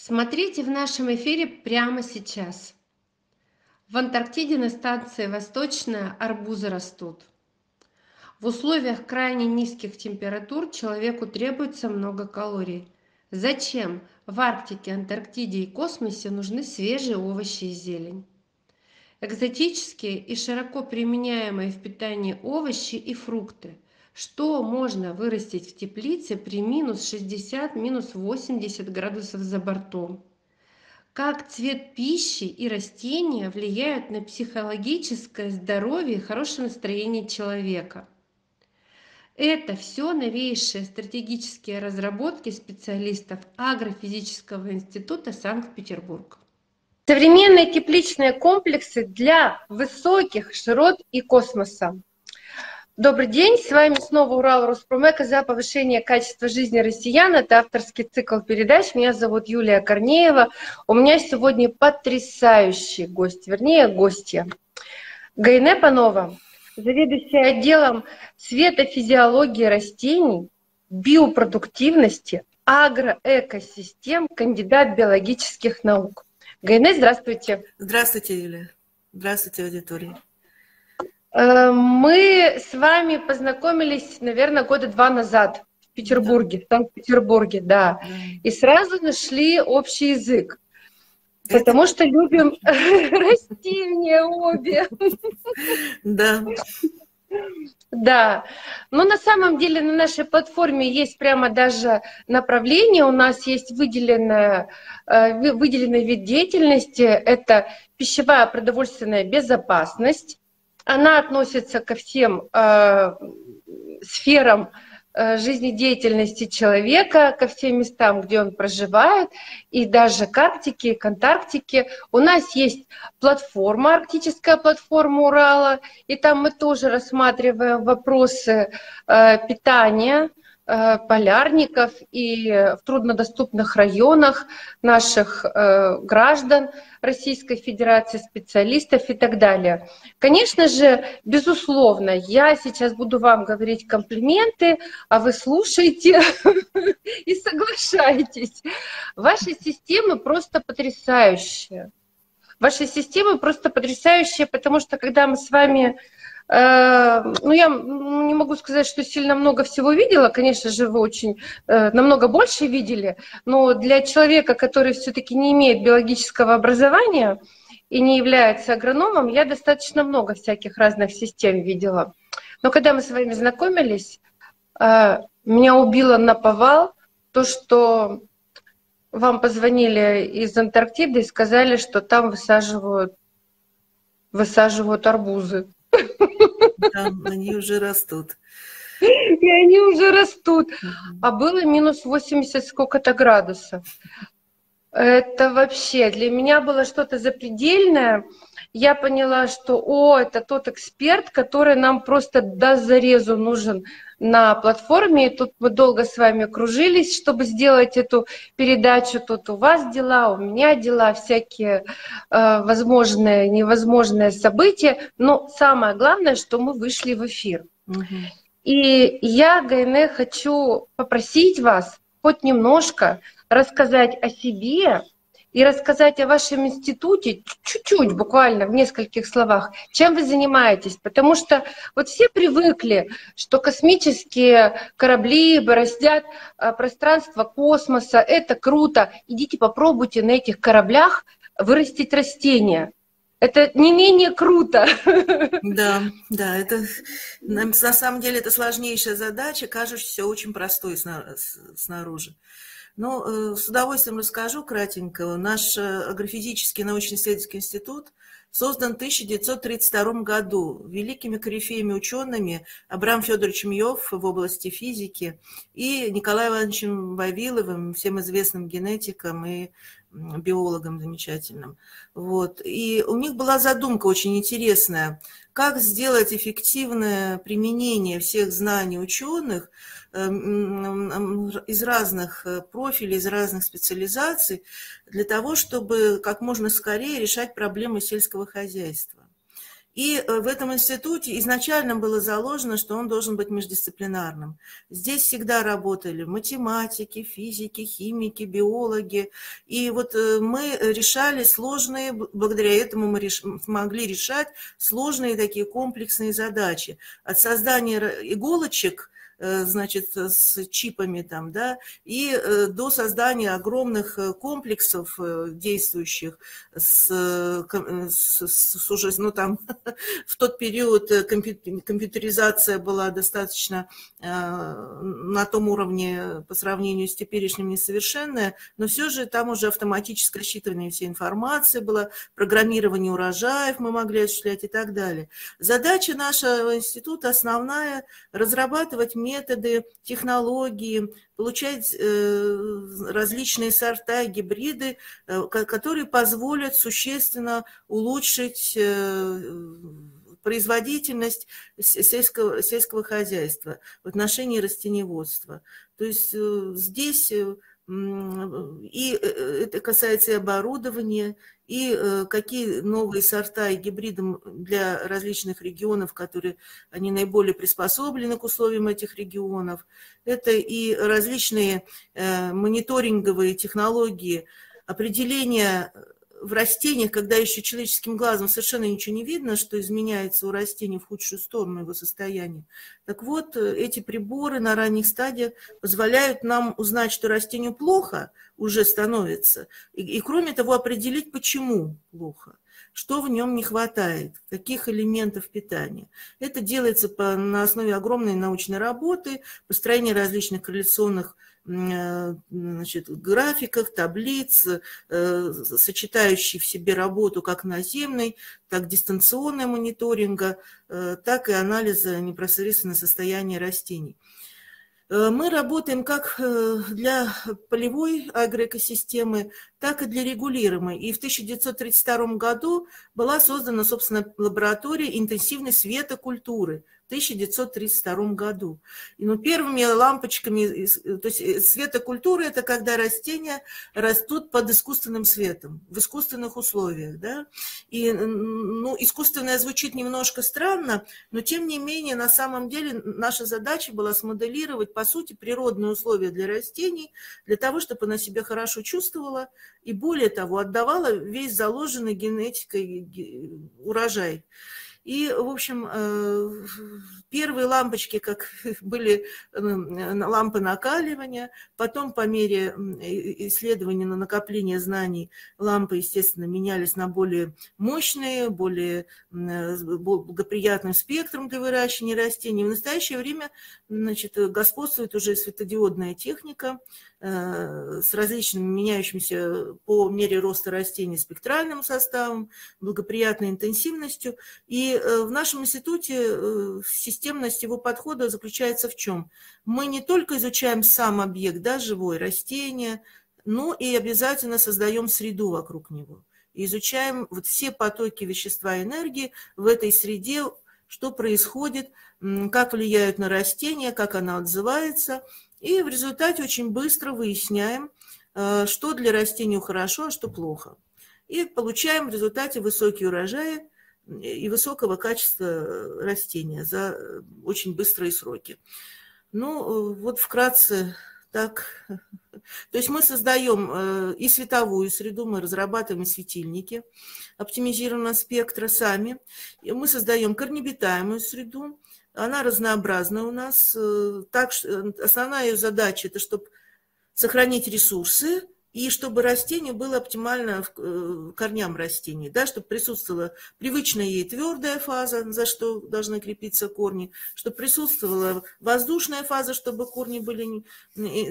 Смотрите в нашем эфире прямо сейчас. В Антарктиде на станции Восточная арбузы растут. В условиях крайне низких температур человеку требуется много калорий. Зачем в Арктике, Антарктиде и космосе нужны свежие овощи и зелень? Экзотические и широко применяемые в питании овощи и фрукты – что можно вырастить в теплице при минус 60, минус 80 градусов за бортом? Как цвет пищи и растения влияют на психологическое здоровье и хорошее настроение человека? Это все новейшие стратегические разработки специалистов Агрофизического института Санкт-Петербург. Современные тепличные комплексы для высоких широт и космоса. Добрый день, с вами снова Урал Роспромека за повышение качества жизни россиян. Это авторский цикл передач. Меня зовут Юлия Корнеева. У меня сегодня потрясающий гость, вернее, гостья. Гайне Панова, заведующая отделом светофизиологии растений, биопродуктивности, агроэкосистем, кандидат биологических наук. Гайне, здравствуйте. Здравствуйте, Юлия. Здравствуйте, аудитория. Э, мы с вами познакомились, наверное, года два назад в Петербурге, да. в Санкт-Петербурге, да. И сразу нашли общий язык. Потому что любим растения обе. Да. Да, но на самом деле на нашей платформе есть прямо даже направление, у нас есть выделенная, э, выделенный вид деятельности, это пищевая продовольственная безопасность, она относится ко всем э, сферам э, жизнедеятельности человека, ко всем местам, где он проживает, и даже к Арктике, к Антарктике. У нас есть платформа, арктическая платформа Урала, и там мы тоже рассматриваем вопросы э, питания, полярников и в труднодоступных районах наших э, граждан Российской Федерации, специалистов и так далее. Конечно же, безусловно, я сейчас буду вам говорить комплименты, а вы слушаете и соглашаетесь. Ваши системы просто потрясающие. Ваши системы просто потрясающие, потому что когда мы с вами Э, ну, я не могу сказать, что сильно много всего видела. Конечно же, вы очень э, намного больше видели. Но для человека, который все-таки не имеет биологического образования и не является агрономом, я достаточно много всяких разных систем видела. Но когда мы с вами знакомились, э, меня убило на повал то, что вам позвонили из Антарктиды и сказали, что там высаживают, высаживают арбузы. Там они уже растут. И они уже растут. А было минус 80 сколько-то градусов. Это вообще для меня было что-то запредельное. Я поняла, что о, это тот эксперт, который нам просто до зарезу нужен на платформе. И тут мы долго с вами кружились, чтобы сделать эту передачу. Тут у вас дела, у меня дела, всякие э, возможные, невозможные события. Но самое главное, что мы вышли в эфир. Угу. И я, Гайне, хочу попросить вас хоть немножко рассказать о себе, и рассказать о вашем институте чуть-чуть, буквально в нескольких словах, чем вы занимаетесь. Потому что вот все привыкли, что космические корабли бороздят а, пространство космоса, это круто. Идите попробуйте на этих кораблях вырастить растения. Это не менее круто. Да, да, это на самом деле это сложнейшая задача, кажущаяся очень простой снаружи. Ну, э, с удовольствием расскажу кратенько. Наш э, агрофизический научно-исследовательский институт создан в 1932 году великими корифеями учеными Абрам Федоровичем Йов в области физики и Николаем Ивановичем Вавиловым, всем известным генетиком и биологом замечательным. Вот. И у них была задумка очень интересная, как сделать эффективное применение всех знаний ученых из разных э, профилей, из разных специализаций, для того, чтобы как можно скорее решать проблемы сельского хозяйства. И э, в этом институте изначально было заложено, что он должен быть междисциплинарным. Здесь всегда работали математики, физики, химики, биологи. И вот э, мы решали сложные, благодаря этому мы реш, могли решать сложные такие комплексные задачи. От создания иголочек – значит, с чипами там, да, и э, до создания огромных э, комплексов действующих с, с, с уже, ну там, в тот период компьютеризация была достаточно на том уровне по сравнению с теперешним несовершенная, но все же там уже автоматическое считывание всей информации было, программирование урожаев мы могли осуществлять и так далее. Задача нашего института основная – разрабатывать методы, технологии, получать э, различные сорта, гибриды, э, которые позволят существенно улучшить э, производительность сельского, сельского хозяйства в отношении растениеводства. То есть здесь и это касается и оборудования, и э, какие новые сорта и гибриды для различных регионов, которые они наиболее приспособлены к условиям этих регионов. Это и различные э, мониторинговые технологии, определения в растениях, когда еще человеческим глазом совершенно ничего не видно, что изменяется у растения в худшую сторону его состояния. Так вот, э, эти приборы на ранних стадиях позволяют нам узнать, что растению плохо уже становится, и, и кроме того определить, почему плохо что в нем не хватает, каких элементов питания. Это делается по, на основе огромной научной работы, построения различных корреляционных значит, графиках, таблиц, э, сочетающий в себе работу как наземной, так дистанционной мониторинга, э, так и анализа непосредственно состояния растений. Мы работаем как для полевой агроэкосистемы, так и для регулируемой. И в 1932 году была создана, собственно, лаборатория интенсивной светокультуры – 1932 году. И ну, первыми лампочками, то есть э, светокультура – это когда растения растут под искусственным светом, в искусственных условиях. Да? И ну, искусственное звучит немножко странно, но тем не менее, на самом деле, наша задача была смоделировать, по сути, природные условия для растений, для того, чтобы она себя хорошо чувствовала и, более того, отдавала весь заложенный генетикой урожай. И, в общем, э, первые лампочки, как были лампы накаливания, потом по мере исследования на накопление знаний лампы, естественно, менялись на более мощные, более благоприятным спектром для выращивания растений. В настоящее время значит, господствует уже светодиодная техника, Э, с различными меняющимися по мере роста растений спектральным составом, благоприятной интенсивностью. И э, в нашем институте э, системность его подхода заключается в чем? Мы не только изучаем сам объект, да, живое растение, но и обязательно создаем среду вокруг него. И изучаем вот все потоки вещества и энергии в этой среде, что происходит, как влияют на растение, как оно отзывается – и в результате очень быстро выясняем, э, что для растения хорошо, а что плохо. И получаем в результате высокие урожаи и высокого качества растения за очень быстрые сроки. Ну, вот вкратце так. То есть мы создаем э, и световую среду, мы разрабатываем светильники оптимизированного спектра сами. И мы создаем корнебитаемую среду, она разнообразна у нас. Э, так, э, основная ее задача – это чтобы сохранить ресурсы, и чтобы растение было оптимально э, корням растений, да, чтобы присутствовала привычная ей твердая фаза, за что должны крепиться корни, чтобы присутствовала воздушная фаза, чтобы корни были, не,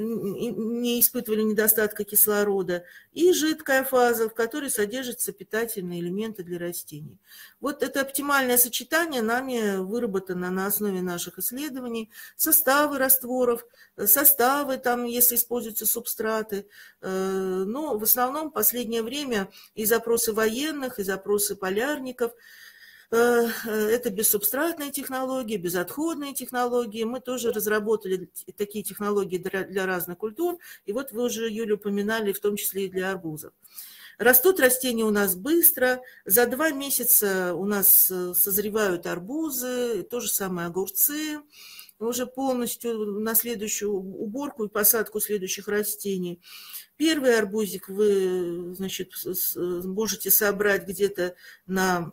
не испытывали недостатка кислорода, и жидкая фаза, в которой содержатся питательные элементы для растений. Вот это оптимальное сочетание нами выработано на основе наших исследований, составы растворов, составы, там, если используются субстраты, Э, но в основном в последнее время и запросы военных, и запросы полярников э, – это бессубстратные технологии, безотходные технологии. Мы тоже разработали такие технологии для разных культур. И вот вы уже, Юля, упоминали, в том числе и для арбузов. Растут растения у нас быстро. За два месяца у нас э, созревают арбузы, то же самое огурцы уже полностью на следующую уборку и посадку следующих растений. Первый арбузик вы, значит, можете собрать где-то на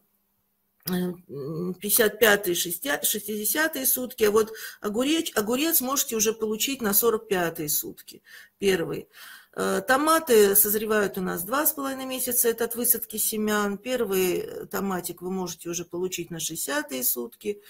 55-е, 60-е сутки, а вот огурец, огурец можете уже получить на 45-е сутки, первый. Э, томаты созревают у нас два с половиной месяца, это от высадки семян. Первый томатик вы можете уже получить на 60-е сутки,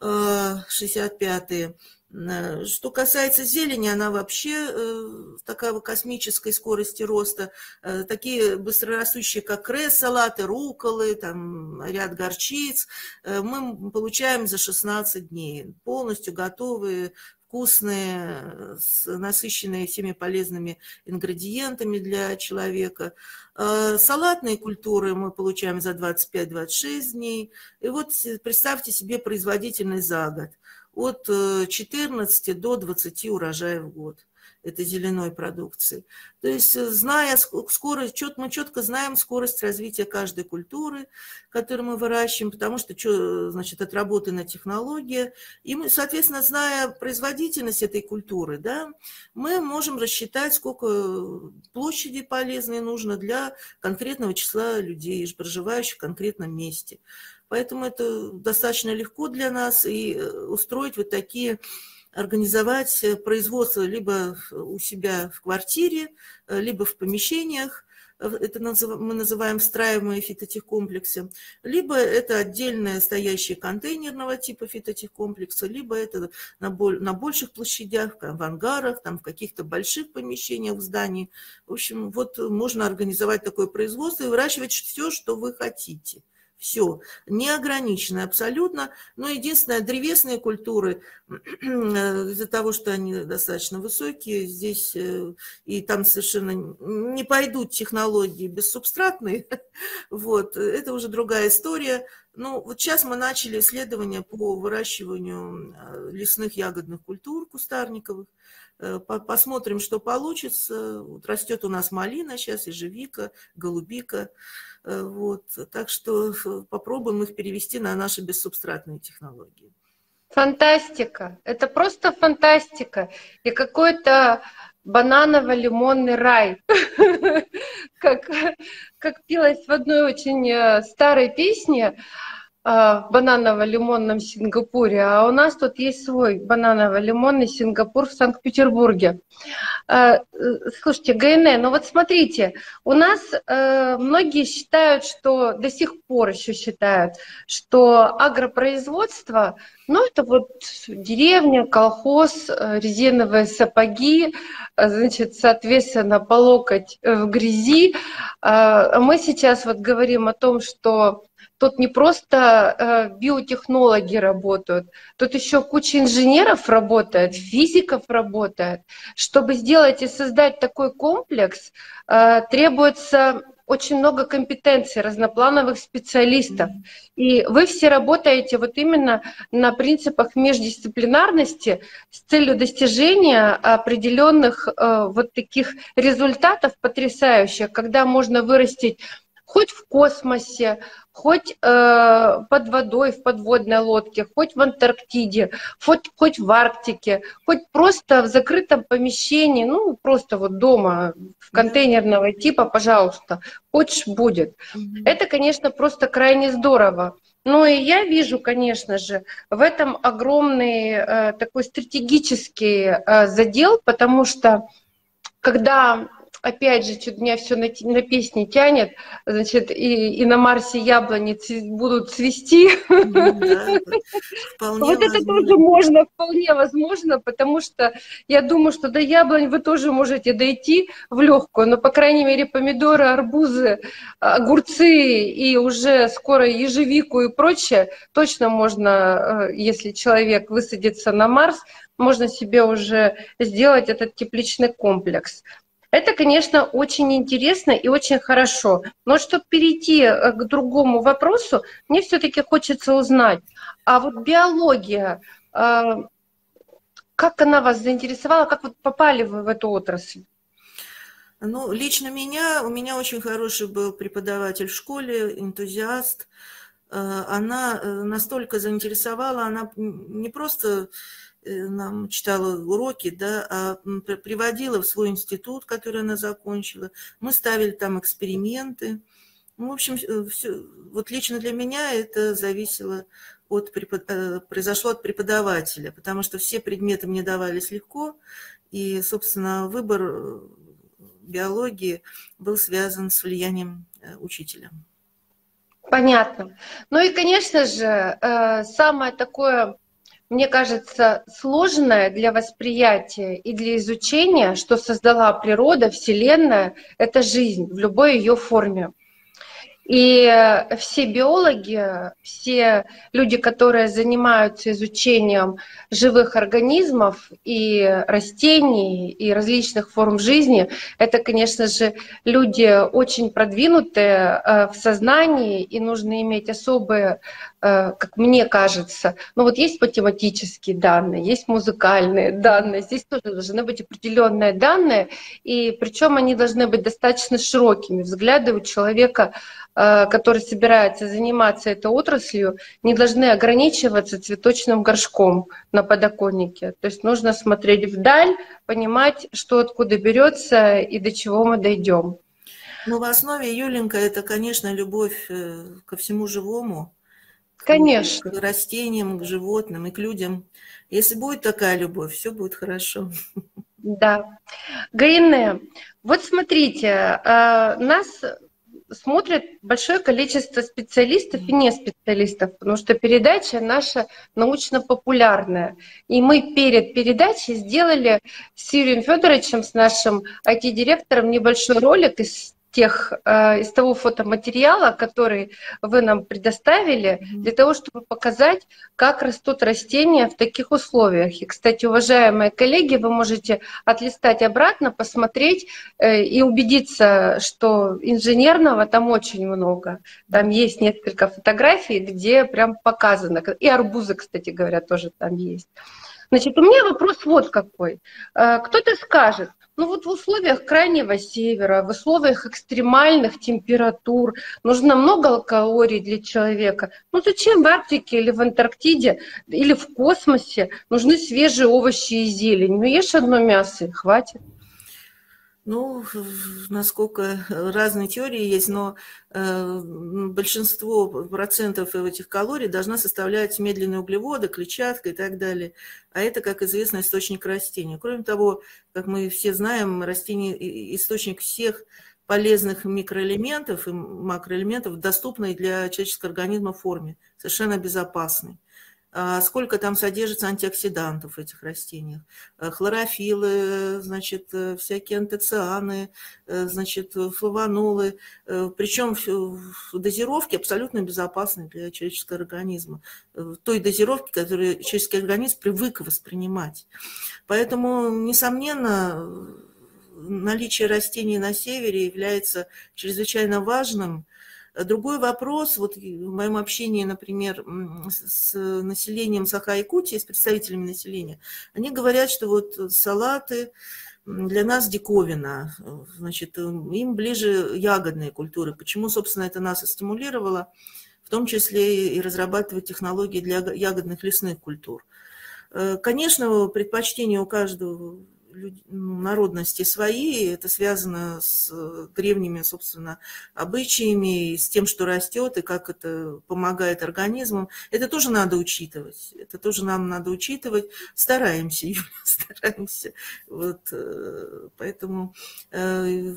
65-е. Э, Э, что касается зелени, она вообще э, такая космической скорости роста. Э, такие быстрорастущие, как кресс, салаты, руколы, там ряд горчиц, мы получаем за 16 дней. Полностью готовые, вкусные, насыщенные всеми полезными ингредиентами для человека. Салатные культуры мы получаем за 25-26 дней. И вот представьте себе производительность за год – от 14 э, до 20 урожаев в год этой зеленой продукции. То есть, э, зная скорость, мы четко знаем скорость развития каждой культуры, которую мы выращиваем, потому что, значит, отработана технология. И мы, соответственно, зная производительность этой культуры, да, мы можем рассчитать, сколько площади полезной нужно для конкретного числа людей, проживающих в конкретном месте. Поэтому это достаточно легко для нас и э, устроить вот такие организовать э, производство либо у себя в квартире, э, либо в помещениях, это мы называем встраиваемые фитотехкомплексы, либо это отдельные стоящие контейнерного типа фитотехкомплекса, либо это на, на больших площадях, в ангарах, там, в каких-то больших помещениях в здании. В общем, вот можно организовать такое производство и выращивать все, что вы хотите – все, неограничено абсолютно. Но единственное, древесные культуры, из-за того, что они достаточно высокие, здесь э, и там совершенно не пойдут технологии бессубстратные, вот, это уже другая история. Ну, вот сейчас мы начали исследования по выращиванию э, лесных ягодных культур кустарниковых. Э, посмотрим, что получится. Вот растет у нас малина сейчас, ежевика, голубика. Э, вот. Так что попробуем их перевести на наши бессубстратные технологии. Фантастика. Это просто фантастика. И какой-то бананово-лимонный рай. как, как пилось в одной очень э, старой песне в бананово-лимонном Сингапуре, а у нас тут есть свой бананово-лимонный Сингапур в Санкт-Петербурге. Э, слушайте, ГНЭ, ну вот смотрите, у нас э, многие считают, что до сих пор еще считают, что агропроизводство, ну это вот деревня, колхоз, э, резиновые сапоги, значит, соответственно, по локоть в грязи. Мы сейчас вот говорим о том, что Тут не просто э, биотехнологи работают, тут еще куча инженеров работает, физиков работает. Чтобы сделать и создать такой комплекс, э, требуется очень много компетенций разноплановых специалистов. И вы все работаете вот именно на принципах междисциплинарности с целью достижения определенных э, вот таких результатов потрясающих, когда можно вырастить хоть в космосе, хоть э, под водой в подводной лодке, хоть в Антарктиде, хоть, хоть в Арктике, хоть просто в закрытом помещении, ну, просто вот дома, в контейнерного типа, пожалуйста, хочешь будет. Mm-hmm. Это, конечно, просто крайне здорово. Ну и я вижу, конечно же, в этом огромный э, такой стратегический э, задел, потому что когда опять же, что-то меня все на, на песни тянет, значит, и, и на Марсе яблони будут цвести. вот это тоже можно, вполне возможно, потому что я думаю, что до яблонь вы тоже можете дойти в легкую, но, по крайней мере, помидоры, арбузы, огурцы и уже скоро ежевику и прочее точно можно, э, если человек высадится на Марс, можно себе уже сделать этот тепличный комплекс. Это, конечно, очень интересно и очень хорошо. Но чтобы перейти э, к другому вопросу, мне все-таки хочется узнать, а вот биология, э, как она вас заинтересовала, как вот попали вы в эту отрасль? Ну, лично меня, у меня очень хороший был преподаватель в школе, энтузиаст. Э, она настолько заинтересовала, она не просто нам читала уроки, да, а приводила в свой институт, который она закончила. Мы ставили там эксперименты. Ну, в общем, все, вот лично для меня это зависело от, произошло от преподавателя, потому что все предметы мне давались легко, и, собственно, выбор биологии был связан с влиянием э, учителя. Понятно. Ну и, конечно же, э, самое такое, мне кажется, сложное для восприятия и для изучения, что создала природа, Вселенная, это жизнь в любой ее форме. И э, все биологи, все люди, которые занимаются изучением живых организмов и растений, и различных форм жизни, это, конечно же, люди очень продвинутые э, в сознании, и нужно иметь особые Э, как мне кажется, ну вот есть математические данные, есть музыкальные данные, здесь тоже должны быть определенные данные, и причем они должны быть достаточно широкими. Взгляды у человека, э, который собирается заниматься этой отраслью, не должны ограничиваться цветочным горшком на подоконнике. То есть нужно смотреть вдаль, понимать, что откуда берется и до чего мы дойдем. Ну, в основе, Юленька, это, конечно, любовь э, ко всему живому, Конечно. К растениям, к животным и к людям. Если будет такая любовь, все будет хорошо. Да. Гаине, вот смотрите, э, нас смотрят большое количество специалистов и не специалистов, потому что передача наша научно-популярная. И мы перед передачей сделали с Юрием Федоровичем, с нашим IT-директором, небольшой ролик из тех, э, из того фотоматериала, который вы нам предоставили, для того, чтобы показать, как растут растения в таких условиях. И, кстати, уважаемые коллеги, вы можете отлистать обратно, посмотреть э, и убедиться, что инженерного там очень много. Там есть несколько фотографий, где прям показано. И арбузы, кстати говоря, тоже там есть. Значит, у меня вопрос вот какой. Э, кто-то скажет, ну вот в условиях крайнего севера, в условиях экстремальных температур нужно много калорий для человека. Ну зачем в Арктике или в Антарктиде или в космосе нужны свежие овощи и зелень? Ну ешь одно мясо и хватит. Ну, насколько разные теории есть, но э, большинство процентов этих калорий должна составлять медленные углеводы, клетчатка и так далее. А это, как известно, источник растения. Кроме того, как мы все знаем, растение – источник всех полезных микроэлементов и макроэлементов, доступной для человеческого организма форме, совершенно безопасной. А сколько там содержится антиоксидантов в этих растениях. Э, хлорофилы, значит, э, всякие антоцианы, э, значит, флавонолы. Причем в дозировке абсолютно безопасны для человеческого организма. Той дозировке, которую человеческий организм привык воспринимать. Поэтому, несомненно, наличие растений на севере является чрезвычайно важным Другой вопрос, вот в моем общении, например, с населением Саха-Якутии, с представителями населения, они говорят, что вот салаты для нас диковина, значит, им ближе ягодные культуры. Почему, собственно, это нас и стимулировало, в том числе и разрабатывать технологии для ягодных лесных культур. Э, конечно, предпочтение у каждого народности свои, это связано с э, древними, собственно, обычаями, с тем, что растет, и как это помогает организмам. Это тоже надо учитывать. Это тоже нам надо учитывать. Стараемся, Юля, стараемся. Вот, э, поэтому э,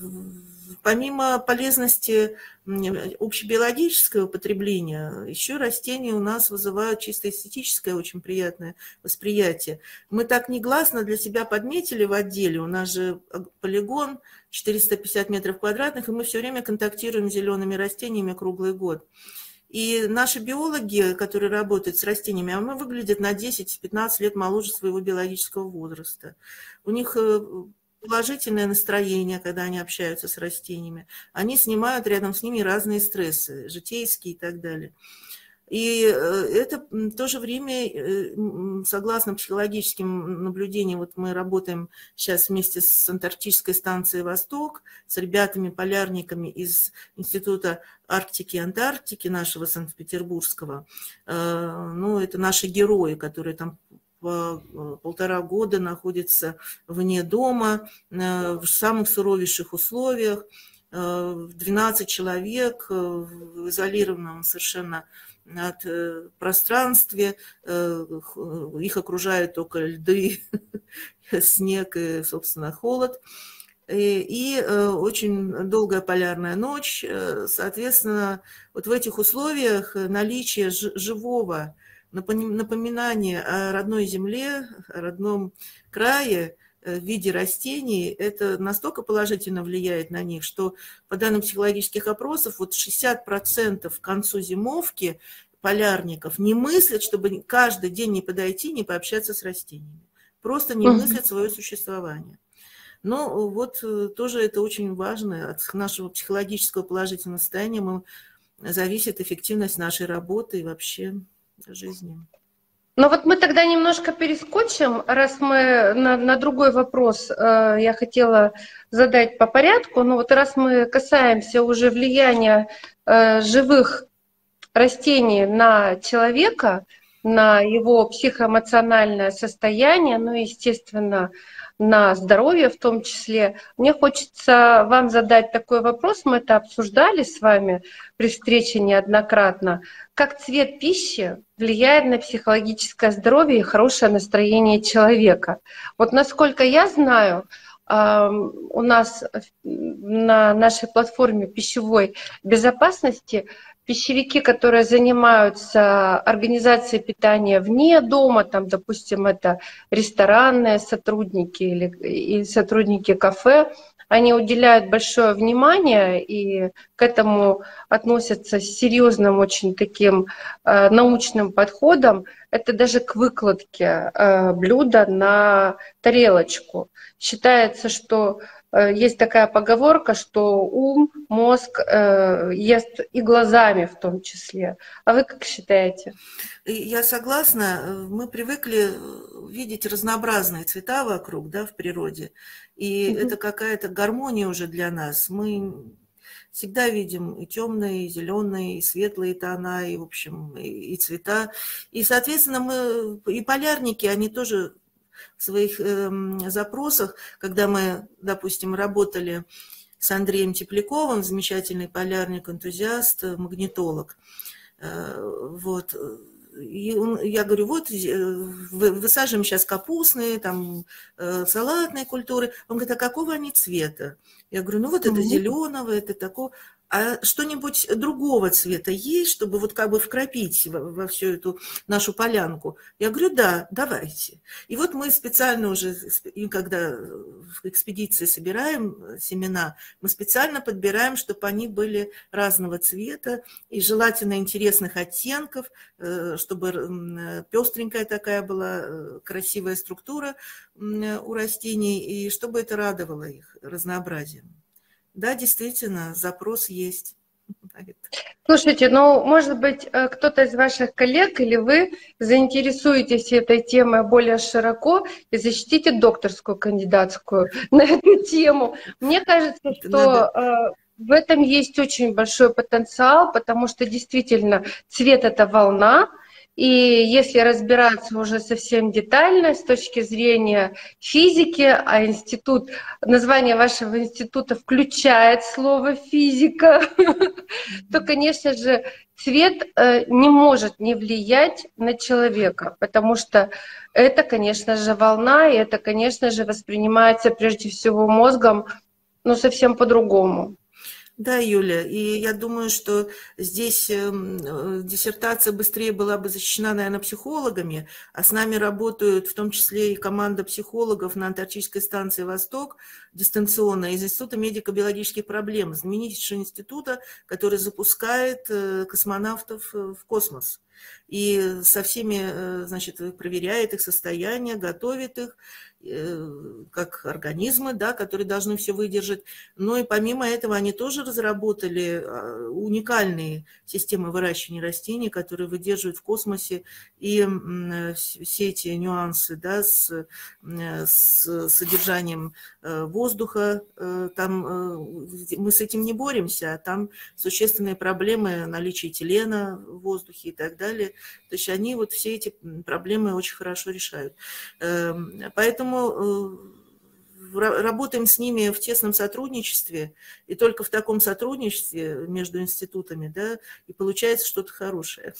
помимо полезности общебиологического потребления, еще растения у нас вызывают чисто эстетическое, очень приятное восприятие. Мы так негласно для себя подметили в отделе, у нас же полигон 450 метров квадратных, и мы все время контактируем с зелеными растениями круглый год. И наши биологи, которые работают с растениями, они выглядят на 10-15 лет моложе своего биологического возраста. У них э, положительное настроение, когда они общаются с растениями. Они снимают рядом с ними разные стрессы, житейские и так далее. И э, это в то же время, э, согласно психологическим наблюдениям, вот мы работаем сейчас вместе с Антарктической станцией «Восток», с ребятами-полярниками из Института Арктики и Антарктики нашего Санкт-Петербургского. Э, ну, это наши герои, которые там полтора года находятся вне дома, в самых суровейших условиях, 12 человек в изолированном совершенно от э, пространстве, э, их окружают только льды, снег и, собственно, холод. И, и э, очень долгая полярная ночь. Соответственно, вот в этих условиях наличие живого напоминания о родной земле, о родном крае – в виде растений, это настолько положительно влияет на них, что по данным психологических опросов, вот 60% к концу зимовки полярников не мыслят, чтобы каждый день не подойти, не пообщаться с растениями. Просто не мыслят свое существование. Но вот э, тоже это очень важно. От нашего психологического положительного состояния мы, зависит эффективность нашей работы и вообще жизни. Ну вот мы тогда немножко перескочим, раз мы на, на другой вопрос э, я хотела задать по порядку. Ну вот раз мы касаемся уже влияния э, живых растений на человека, на его психоэмоциональное состояние, ну, естественно, на здоровье в том числе. Мне хочется вам задать такой вопрос, мы это обсуждали с вами при встрече неоднократно. Как цвет пищи влияет на психологическое здоровье и хорошее настроение человека? Вот насколько я знаю, у нас на нашей платформе пищевой безопасности пищевики, которые занимаются организацией питания вне дома, там, допустим, это ресторанные сотрудники или и сотрудники кафе, они уделяют большое внимание и к этому относятся с серьезным очень таким э, научным подходом. Это даже к выкладке э, блюда на тарелочку. Считается, что Э, есть такая поговорка, что ум, мозг э, ест и глазами в том числе. А вы как считаете? Я согласна. Мы привыкли видеть разнообразные цвета вокруг, да, в природе. И угу. это какая-то гармония уже для нас. Мы всегда видим и темные, и зеленые, и светлые тона, и, в общем, и, и цвета. И, соответственно, мы, и полярники, они тоже в своих э, запросах, когда мы, допустим, работали с Андреем Тепляковым, замечательный полярник, энтузиаст, магнитолог. Э, вот. И он, я говорю, вот высаживаем сейчас капустные, там, э, салатные культуры. Он говорит, а какого они цвета? Я говорю, ну вот это зеленого, это такого а что-нибудь другого цвета есть, чтобы вот как бы вкрапить во, во всю эту нашу полянку? Я говорю, да, давайте. И вот мы специально уже, когда в экспедиции собираем семена, мы специально подбираем, чтобы они были разного цвета и желательно интересных оттенков, э, чтобы пестренькая такая была э, красивая структура у растений, и чтобы это радовало их разнообразием. Да, действительно, запрос есть. Слушайте, ну, может быть, э, кто-то из ваших коллег или вы заинтересуетесь этой темой более широко и защитите докторскую кандидатскую на эту тему. Мне кажется, что э, в этом есть очень большой потенциал, потому что действительно цвет это волна, и если разбираться уже совсем детально с точки зрения физики, а институт, название вашего института включает слово физика, то, конечно же, цвет э, не может не влиять на человека, потому что это, конечно же, волна, и это, конечно же, воспринимается прежде всего мозгом, ну, совсем по-другому. Да, Юля, и я думаю, что здесь эм, э, диссертация быстрее была бы защищена, наверное, психологами, а с нами работают в том числе и команда психологов на Антарктической станции «Восток» дистанционно из Института медико-биологических проблем, знаменитейшего института, который запускает э, космонавтов э, в космос и со всеми, значит, проверяет их состояние, готовит их. Как организмы, да, которые должны все выдержать. Но и помимо этого они тоже разработали а, уникальные системы выращивания растений, которые выдерживают в космосе и все эти нюансы да, с, с содержанием э, воздуха. Э, там э, мы с этим не боремся, а там существенные проблемы наличия телена в воздухе и так далее. То есть они вот все эти проблемы очень хорошо решают. Эм, поэтому э, работаем с ними в тесном сотрудничестве, и только в таком сотрудничестве между институтами, да, и получается что-то хорошее.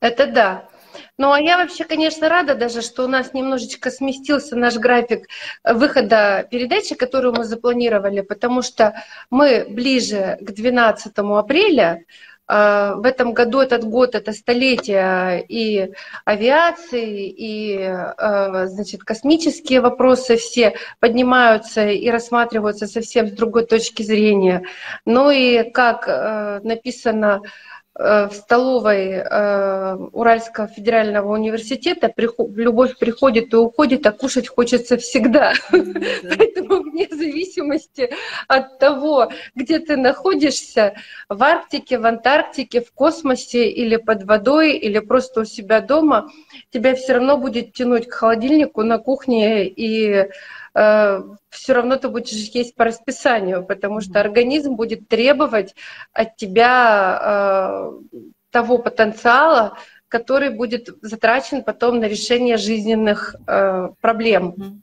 Это да. Ну а я вообще, конечно, рада даже, что у нас немножечко сместился наш график выхода передачи, которую мы запланировали, потому что мы ближе к 12 апреля в этом году, этот год, это столетие и авиации, и а, значит, космические вопросы все поднимаются и рассматриваются совсем с другой точки зрения. Ну и как а, написано в столовой э, Уральского федерального университета любовь приходит и уходит, а кушать хочется всегда. Поэтому вне зависимости от того, где ты находишься, в Арктике, в Антарктике, в космосе или под водой, или просто у себя дома, тебя все равно будет тянуть к холодильнику на кухне и Э, все равно ты будешь есть по расписанию, потому что организм будет требовать от тебя э, того потенциала, который будет затрачен потом на решение жизненных э, проблем.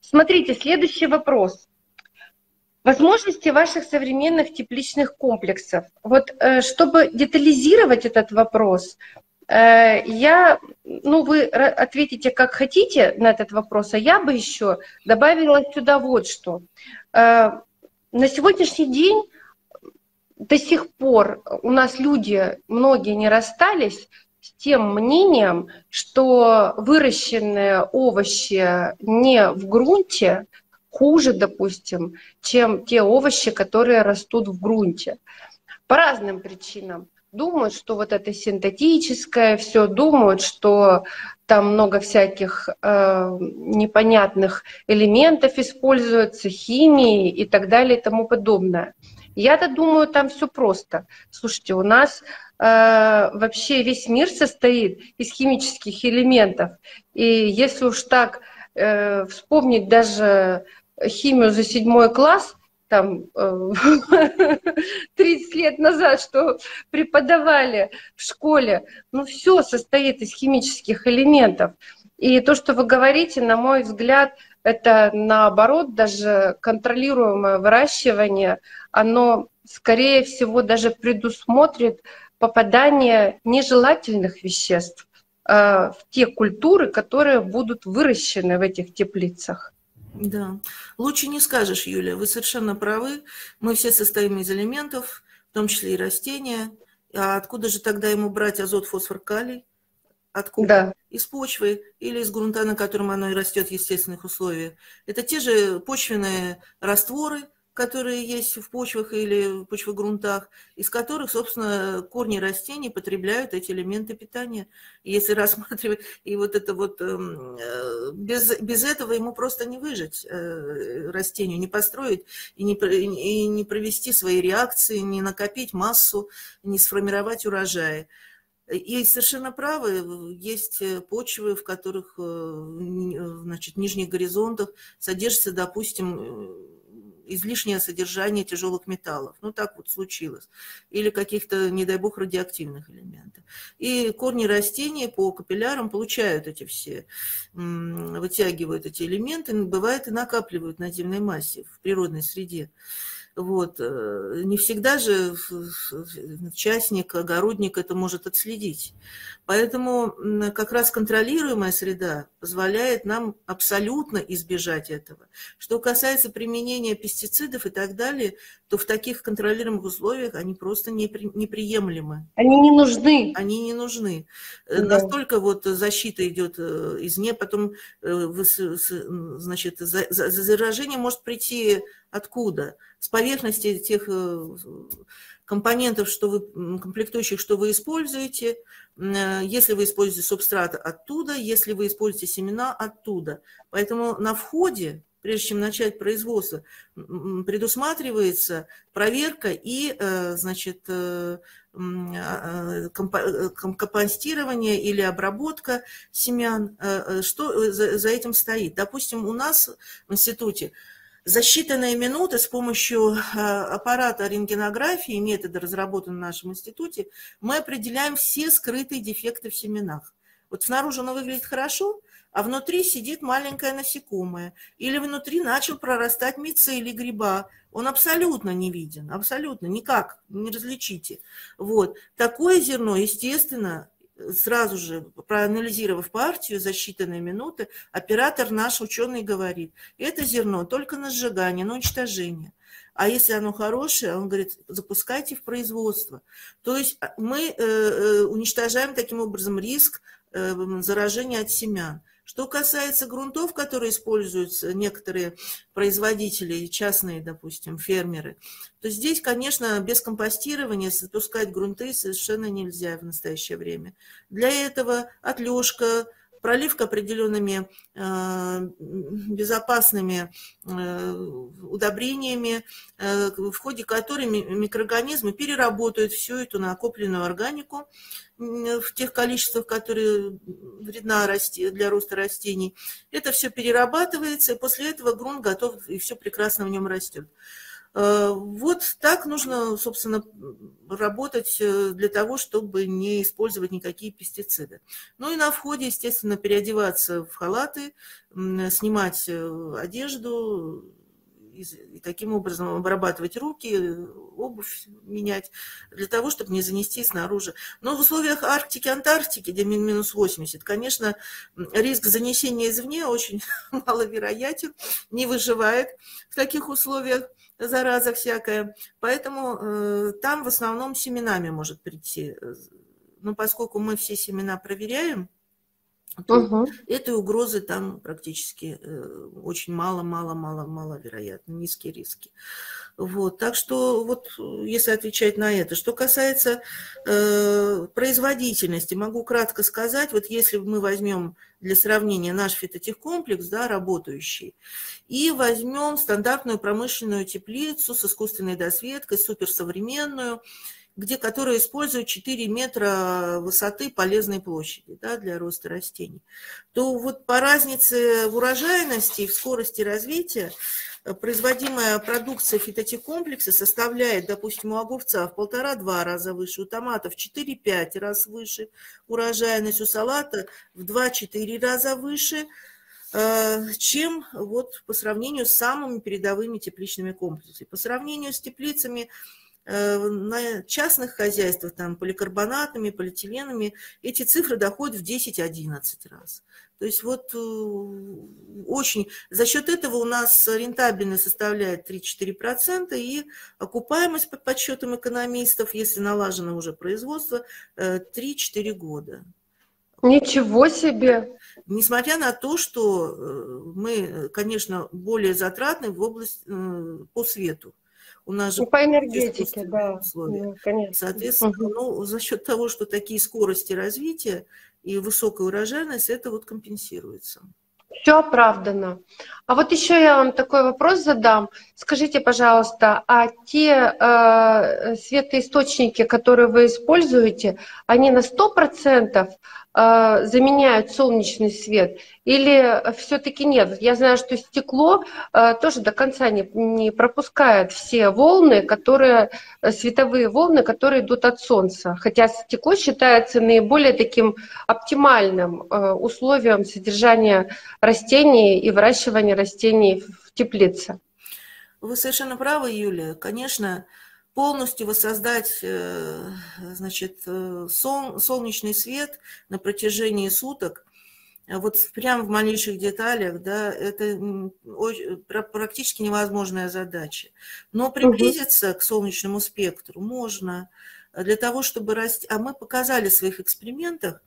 Смотрите, следующий вопрос. Возможности ваших современных тепличных комплексов. Вот чтобы детализировать этот вопрос, Э, я, ну, вы ответите как хотите на этот вопрос, а я бы еще добавила сюда вот что. Э, на сегодняшний день до сих пор у нас люди, многие не расстались с тем мнением, что выращенные овощи не в грунте хуже, допустим, чем те овощи, которые растут в грунте. По разным причинам думают, что вот это синтетическое, все думают, что там много всяких э, непонятных элементов используется, химии и так далее и тому подобное. Я-то думаю, там все просто. Слушайте, у нас э, вообще весь мир состоит из химических элементов. И если уж так э, вспомнить даже химию за седьмой класс, там 30 э, лет назад, что преподавали в школе, ну все состоит из химических элементов. И то, что вы говорите, на мой взгляд, это наоборот даже контролируемое выращивание, оно скорее всего даже предусмотрит попадание нежелательных веществ э, в те культуры, которые будут выращены в этих теплицах. Да, лучше не скажешь, Юля, вы совершенно правы. Мы все состоим из элементов, в том числе и растения. А откуда же тогда ему брать азот, фосфор, калий? Откуда? Да. Из почвы или из грунта, на котором оно и растет в естественных условиях. Это те же почвенные растворы, которые есть в почвах или в почвогрунтах, из которых, собственно, корни растений потребляют эти элементы питания. Если рассматривать, и вот это вот, эм, э, без, без этого ему просто не выжить э, растению, не построить и не, и не провести свои реакции, не накопить массу, не сформировать урожаи. И совершенно правы, есть почвы, в которых, э, значит, в нижних горизонтах содержится, допустим, излишнее содержание тяжелых металлов. Ну, так вот случилось. Или каких-то, не дай бог, радиоактивных элементов. И корни растений по капиллярам получают эти все, вытягивают эти элементы, бывает и накапливают на земной массе в природной среде. Вот. Э, не всегда же частник, огородник это может отследить. Поэтому как раз контролируемая среда позволяет нам абсолютно избежать этого. Что касается применения пестицидов и так далее, то в таких контролируемых условиях они просто непри, неприемлемы. Они не нужны. Они не нужны. Э, да. Настолько вот защита идет э, извне, потом значит, заражение может прийти Откуда? С поверхности тех э, компонентов, что вы, комплектующих, что вы используете. Э, если вы используете субстрат оттуда, если вы используете семена оттуда. Поэтому на входе прежде чем начать производство, предусматривается проверка и, э, значит, а, компостирование или обработка семян, что за этим стоит. Допустим, у нас в институте за считанные минуты с помощью а, аппарата рентгенографии, метода, разработанного в нашем институте, мы определяем все скрытые дефекты в семенах. Вот снаружи оно выглядит хорошо, а внутри сидит маленькое насекомое. Или внутри начал прорастать мицелий гриба. Он абсолютно не виден, абсолютно никак, не различите. Вот. Такое зерно, естественно, сразу же, проанализировав партию за считанные минуты, оператор наш ученый говорит, это зерно только на сжигание, на уничтожение. А если оно хорошее, он говорит, запускайте в производство. То есть а, мы э, э, уничтожаем таким образом риск э, заражения от семян. Что касается грунтов, которые используются некоторые производители, частные, допустим, фермеры, то здесь, конечно, без компостирования запускать грунты совершенно нельзя в настоящее время. Для этого отлежка, проливка определенными э, безопасными э, удобрениями, э, в ходе которой микроорганизмы переработают всю эту накопленную органику в тех количествах, которые вредна для роста растений. Это все перерабатывается, и после этого грунт готов, и все прекрасно в нем растет. Э, вот так нужно, собственно, работать э, для того, чтобы не использовать никакие пестициды. Ну и на входе, естественно, переодеваться в халаты, снимать э, одежду, и таким образом обрабатывать руки, обувь менять, для того, чтобы не занести снаружи. Но в условиях Арктики, Антарктики, где минус 80, конечно, риск занесения извне очень маловероятен, не выживает в таких условиях зараза всякая. Поэтому э, там в основном семенами может прийти. Но поскольку мы все семена проверяем, то угу. этой угрозы там практически э, очень мало, мало, мало, мало вероятно, низкие риски. Вот, так что вот если отвечать на это, что касается э, производительности, могу кратко сказать, вот если мы возьмем для сравнения наш фитотехкомплекс, да, работающий, и возьмем стандартную промышленную теплицу с искусственной досветкой, суперсовременную, где, которые используют 4 метра высоты полезной площади да, для роста растений, то вот по разнице в урожайности и в скорости развития э, производимая продукция фитотехкомплекса составляет, допустим, у огурца в полтора-два раза выше, у томатов в 4-5 раз выше, урожайность у салата в 2-4 раза выше, э, чем вот по сравнению с самыми передовыми тепличными комплексами. По сравнению с теплицами на частных хозяйствах, там, поликарбонатами, полиэтиленами, эти цифры доходят в 10-11 раз. То есть вот э, очень... За счет этого у нас рентабельность составляет 3-4%, и окупаемость по подсчетам экономистов, если налажено уже производство, 3-4 э, года. Ничего себе! Несмотря на то, что мы, конечно, более затратны в область по свету. У нас же ну, по энергетике, да, условия. да, конечно. Соответственно, угу. ну, за счет того, что такие скорости развития и высокая урожайность, это вот компенсируется. Все оправдано. А вот еще я вам такой вопрос задам. Скажите, пожалуйста, а те э, светоисточники, которые вы используете, они на 100% э, заменяют солнечный свет? Или все-таки нет? Я знаю, что стекло э, тоже до конца не, не пропускает все волны, которые, э, световые волны, которые идут от солнца. Хотя стекло считается наиболее таким оптимальным э, условием содержания растений и выращивания растений в теплице. Вы совершенно правы, Юлия. Конечно, полностью воссоздать значит, сол, солнечный свет на протяжении суток вот прямо в малейших деталях, да, это практически невозможная задача. Но приблизиться угу. к солнечному спектру можно для того, чтобы расти. А мы показали в своих экспериментах,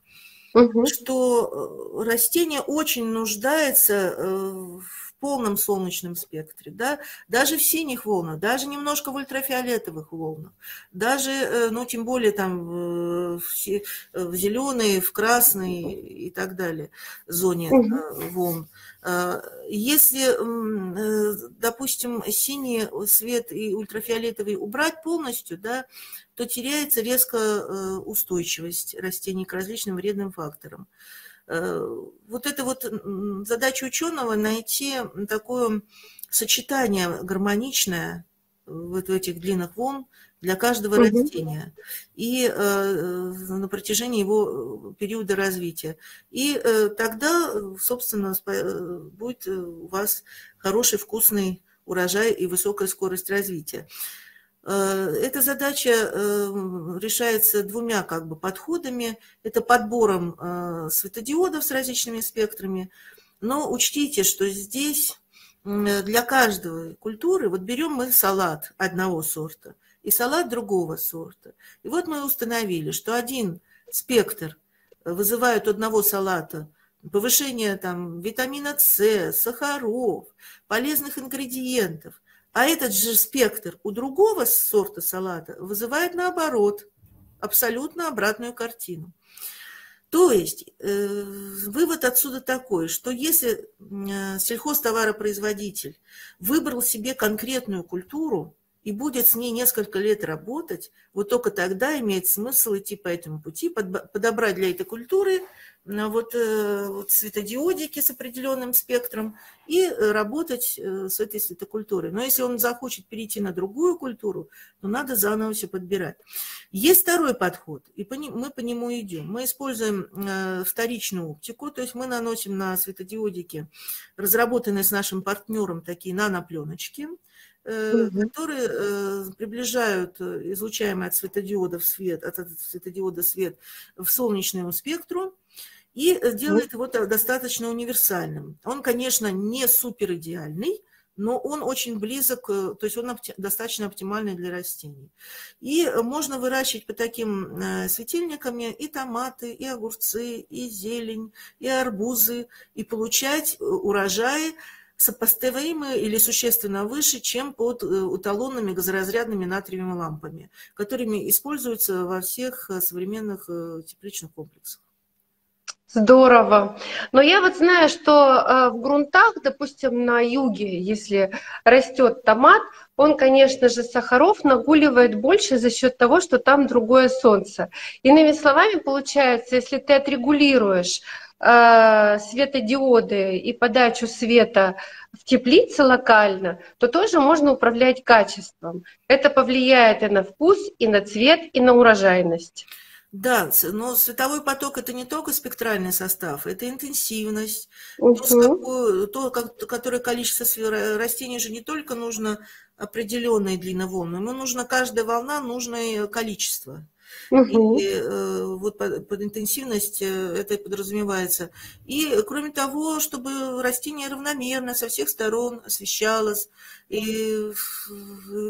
угу. что э, растение очень нуждается э, в полном солнечном спектре, да, даже в синих волнах, даже немножко в ультрафиолетовых волнах, даже, э, ну, тем более там в, в зеленой, в красной и так далее зоне волн. Если, допустим, синий свет и ультрафиолетовый убрать полностью, да, то теряется резко устойчивость растений к различным вредным факторам. Э, вот это вот задача ученого найти такое сочетание гармоничное вот в этих длинных волн для каждого угу. растения и э, на протяжении его периода развития. И э, тогда, собственно, будет у вас хороший вкусный урожай и высокая скорость развития. Э, эта задача э, решается двумя как бы подходами. Это подбором э, светодиодов с различными спектрами. Но учтите, что здесь для каждой культуры, вот берем мы салат одного сорта и салат другого сорта. И вот мы установили, что один спектр вызывает одного салата повышение там, витамина С, сахаров, полезных ингредиентов – а этот же спектр у другого сорта салата вызывает наоборот, абсолютно обратную картину. То есть э, вывод отсюда такой, что если э, сельхозтоваропроизводитель выбрал себе конкретную культуру и будет с ней несколько лет работать, вот только тогда имеет смысл идти по этому пути, подобрать для этой культуры вот, э, вот светодиодики с определенным спектром и э, работать э, с этой светокультурой. Но если он захочет перейти на другую культуру, то надо заново все подбирать. Есть второй подход, и мы по нему идем. Мы используем вторичную оптику, то есть мы наносим на светодиодики, разработанные с нашим партнером, такие нанопленочки, которые приближают излучаемый от светодиодов свет, от светодиода свет в солнечному спектру, и э, делает его достаточно универсальным. Он, конечно, не супер идеальный, но он очень близок, э, то есть он достаточно оптимальный для растений. И э, можно выращивать по таким светильниками и томаты, и огурцы, и зелень, и арбузы, и получать урожаи, сопоставимые или существенно выше, чем под эталонными газоразрядными натриевыми лампами, которыми используются во всех современных тепличных комплексах. Здорово. Но я вот знаю, что э, в грунтах, допустим, на юге, если растет томат, он, конечно же, сахаров нагуливает больше за счет того, что там другое солнце. Иными словами, получается, если ты отрегулируешь э, светодиоды и подачу света в теплице локально, то тоже можно управлять качеством. Это повлияет и на вкус, и на цвет, и на урожайность. Да, но световой поток это не только спектральный состав, это интенсивность, угу. то, то как, которое количество растений же не только нужно определенные длинноволны, ему нужно каждая волна нужное количество. Угу. И э, вот под, под интенсивность э, это подразумевается. И кроме того, чтобы растение равномерно со всех сторон освещалось. И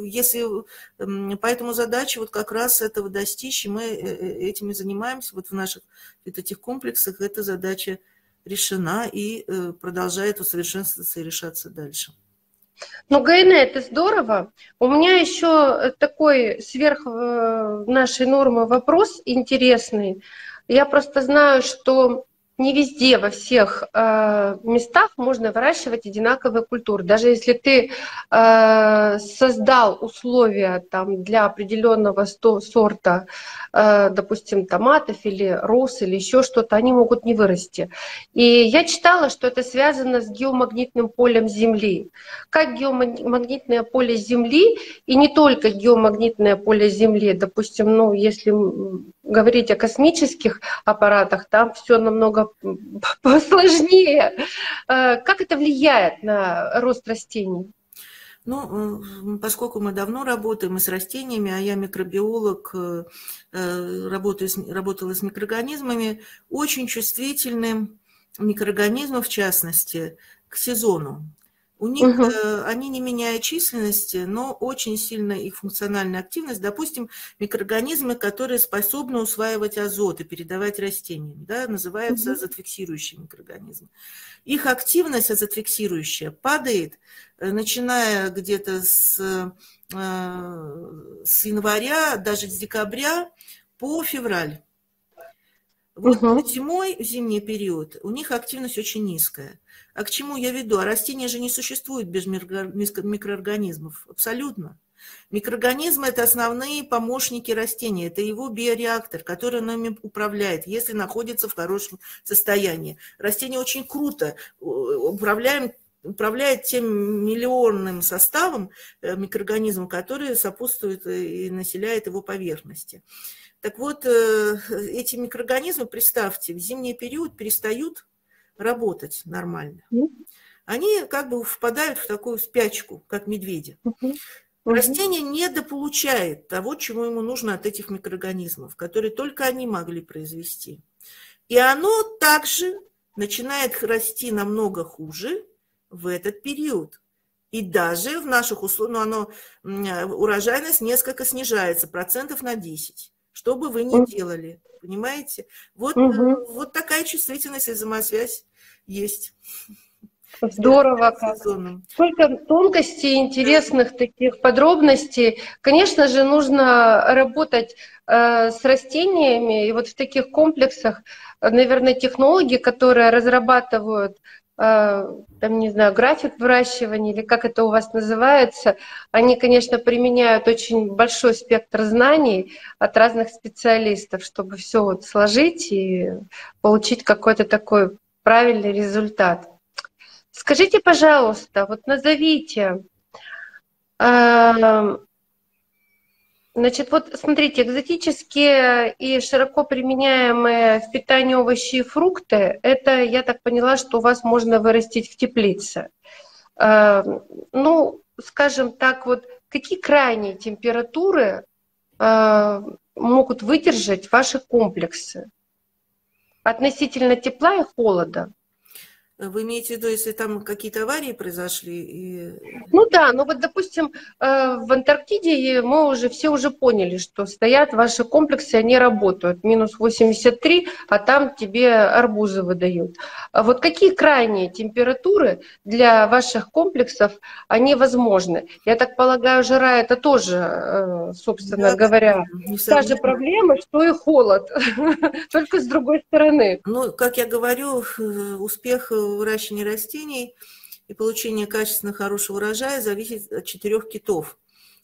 если поэтому задача вот как раз этого достичь, и мы э, этим и занимаемся вот в наших вот этих комплексах, эта задача решена и продолжает усовершенствоваться и решаться дальше. Ну, Гайне, это здорово. У меня еще такой сверх э, нашей нормы вопрос интересный. Я просто знаю, что не везде, во всех э, местах можно выращивать одинаковые культуры. Даже если ты э, создал условия там, для определенного сорта, э, допустим, томатов или роз или еще что-то, они могут не вырасти. И я читала, что это связано с геомагнитным полем Земли. Как геомагнитное поле Земли, и не только геомагнитное поле Земли, допустим, ну, если говорить о космических аппаратах, там все намного посложнее. Э, как это влияет на рост растений? Ну, поскольку мы давно работаем и с растениями, а я микробиолог, э, э, работаю с, работала с микроорганизмами, очень чувствительны микроорганизмы, в частности, к сезону. У них угу. они не меняя численности, но очень сильно их функциональная активность. Допустим, микроорганизмы, которые способны усваивать азот и передавать растениям, да, называются угу. азотфиксирующие микроорганизмы. Их активность азотфиксирующая падает, э, начиная где-то с, с января, даже с декабря по февраль. Вот угу. зимой, в зимний период, у них активность очень низкая. А к чему я веду? А растения же не существуют без микроорганизмов. Абсолютно. Микроорганизмы – это основные помощники растения, это его биореактор, который нами управляет, если находится в хорошем состоянии. Растение очень круто управляем, управляет тем миллионным составом э, микроорганизмов, которые сопутствуют и населяют его поверхности. Так вот, э, эти микроорганизмы, представьте, в зимний период перестают работать нормально. Они как бы впадают в такую спячку, как медведи. Растение недополучает того, чего ему нужно от этих микроорганизмов, которые только они могли произвести. И оно также начинает расти намного хуже в этот период. И даже в наших условиях, ну, оно, урожайность несколько снижается, процентов на 10 что бы вы ни делали, понимаете? Вот, угу. вот такая чувствительность и взаимосвязь есть. Здорово. Сколько тонкостей, интересных таких подробностей. Конечно же, нужно работать э, с растениями. И вот в таких комплексах, наверное, технологии, которые разрабатывают там, не знаю, график выращивания или как это у вас называется, они, конечно, применяют очень большой спектр знаний от разных специалистов, чтобы все вот сложить и получить какой-то такой правильный результат. Скажите, пожалуйста, вот назовите а, Значит, вот смотрите, экзотические и широко применяемые в питании овощи и фрукты, это, я так поняла, что у вас можно вырастить в теплице. Э, ну, скажем так, вот какие крайние температуры э, могут выдержать ваши комплексы относительно тепла и холода? Вы имеете в виду, если там какие-то аварии произошли? И... Ну да, ну вот, допустим, э, в Антарктиде мы уже все уже поняли, что стоят ваши комплексы, они работают. Минус 83, а там тебе арбузы выдают. А вот какие крайние температуры для ваших комплексов, они возможны? Я так полагаю, жара это тоже, э, собственно да, говоря, та же проблема, что и холод, только с другой стороны. Ну, как я говорю, успех выращивание растений и получение качественно хорошего урожая зависит от четырех китов.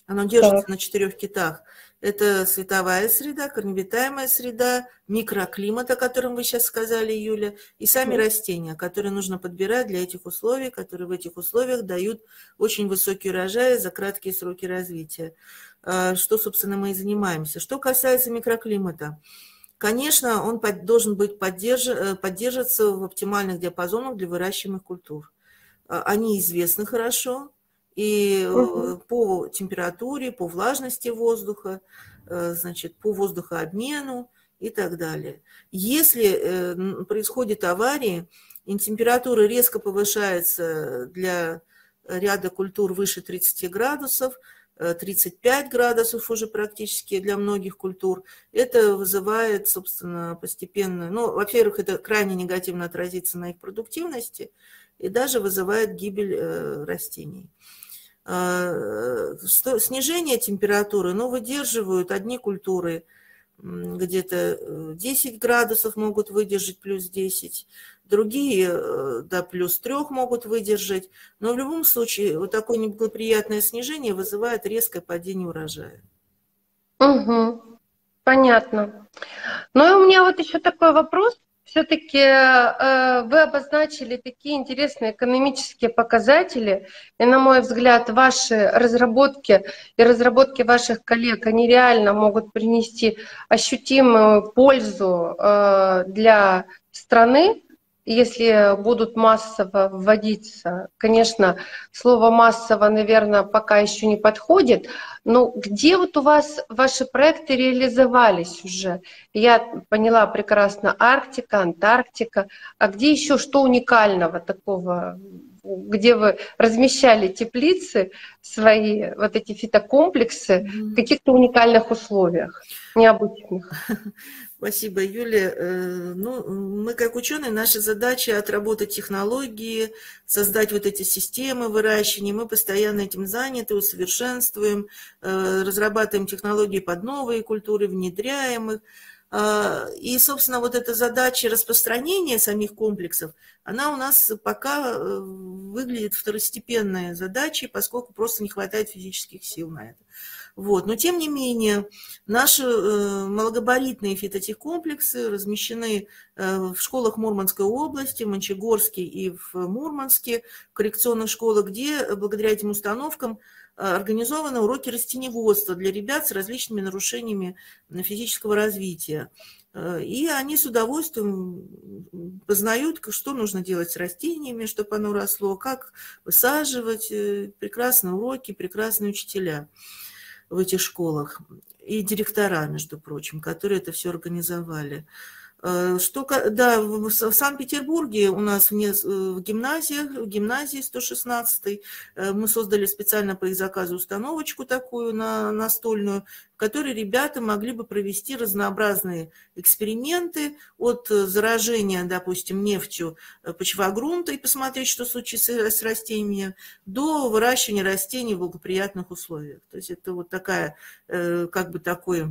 Оно держится так. на четырех китах. Это световая среда, корнеобитаемая среда, микроклимат, о котором вы сейчас сказали, Юля, и сами mm. растения, которые нужно подбирать для этих условий, которые в этих условиях дают очень высокий урожай за краткие сроки развития. А, что, собственно, мы и занимаемся. Что касается микроклимата, Конечно, он должен быть поддерж... Э, поддерживаться в оптимальных диапазонах для выращиваемых культур. А, они известны хорошо, и угу. по температуре, по влажности воздуха, э, значит, по воздухообмену и так далее. Если происходит авария, и температура резко повышается для ряда культур выше 30 градусов – 35 градусов уже практически для многих культур. Это вызывает, собственно, постепенно, ну, во-первых, это крайне негативно отразится на их продуктивности и даже вызывает гибель э, растений. А, снижение температуры, ну, выдерживают одни культуры где-то 10 э, градусов могут выдержать плюс 10, другие э, до плюс 3 могут выдержать. Но в любом случае вот такое неблагоприятное снижение вызывает резкое падение урожая. Угу. Понятно. Ну и у меня вот еще такой вопрос. Все-таки э, вы обозначили такие интересные экономические показатели, и, на мой взгляд, ваши разработки и разработки ваших коллег, они реально могут принести ощутимую пользу э, для страны, если будут массово вводиться, конечно, слово массово, наверное, пока еще не подходит, но где вот у вас ваши проекты реализовались уже? Я поняла прекрасно Арктика, Антарктика, а где еще что уникального такого где вы размещали теплицы, свои вот эти фитокомплексы mm-hmm. в каких-то уникальных условиях, необычных. Спасибо, Юля. Э, ну, мы как ученые, наша задача отработать технологии, создать вот эти системы выращивания. Мы постоянно этим заняты, усовершенствуем, э, разрабатываем технологии под новые культуры, внедряем их. А, и, собственно, вот эта задача распространения самих комплексов, она у нас пока э, выглядит второстепенной задачей, поскольку просто не хватает физических сил на это. Вот. Но, тем не менее, наши э, малогабаритные фитотехкомплексы размещены э, в школах Мурманской области, в Мончегорске и в Мурманске, в коррекционных школах, где благодаря этим установкам организованы уроки растеневодства для ребят с различными нарушениями физического развития. Э, и они с удовольствием познают, что нужно делать с растениями, чтобы оно росло, как высаживать. Э, прекрасные уроки, прекрасные учителя в этих школах. И директора, между прочим, которые это все организовали. Э, что, да, в Санкт-Петербурге у нас в, в гимназиях, в гимназии 116 э, мы создали специально по их заказу установочку такую на, настольную, в которой ребята могли бы провести разнообразные эксперименты от заражения, допустим, нефтью э, почвогрунта и посмотреть, что случится с растениями, до выращивания растений в благоприятных условиях. То есть это вот такая, как бы такой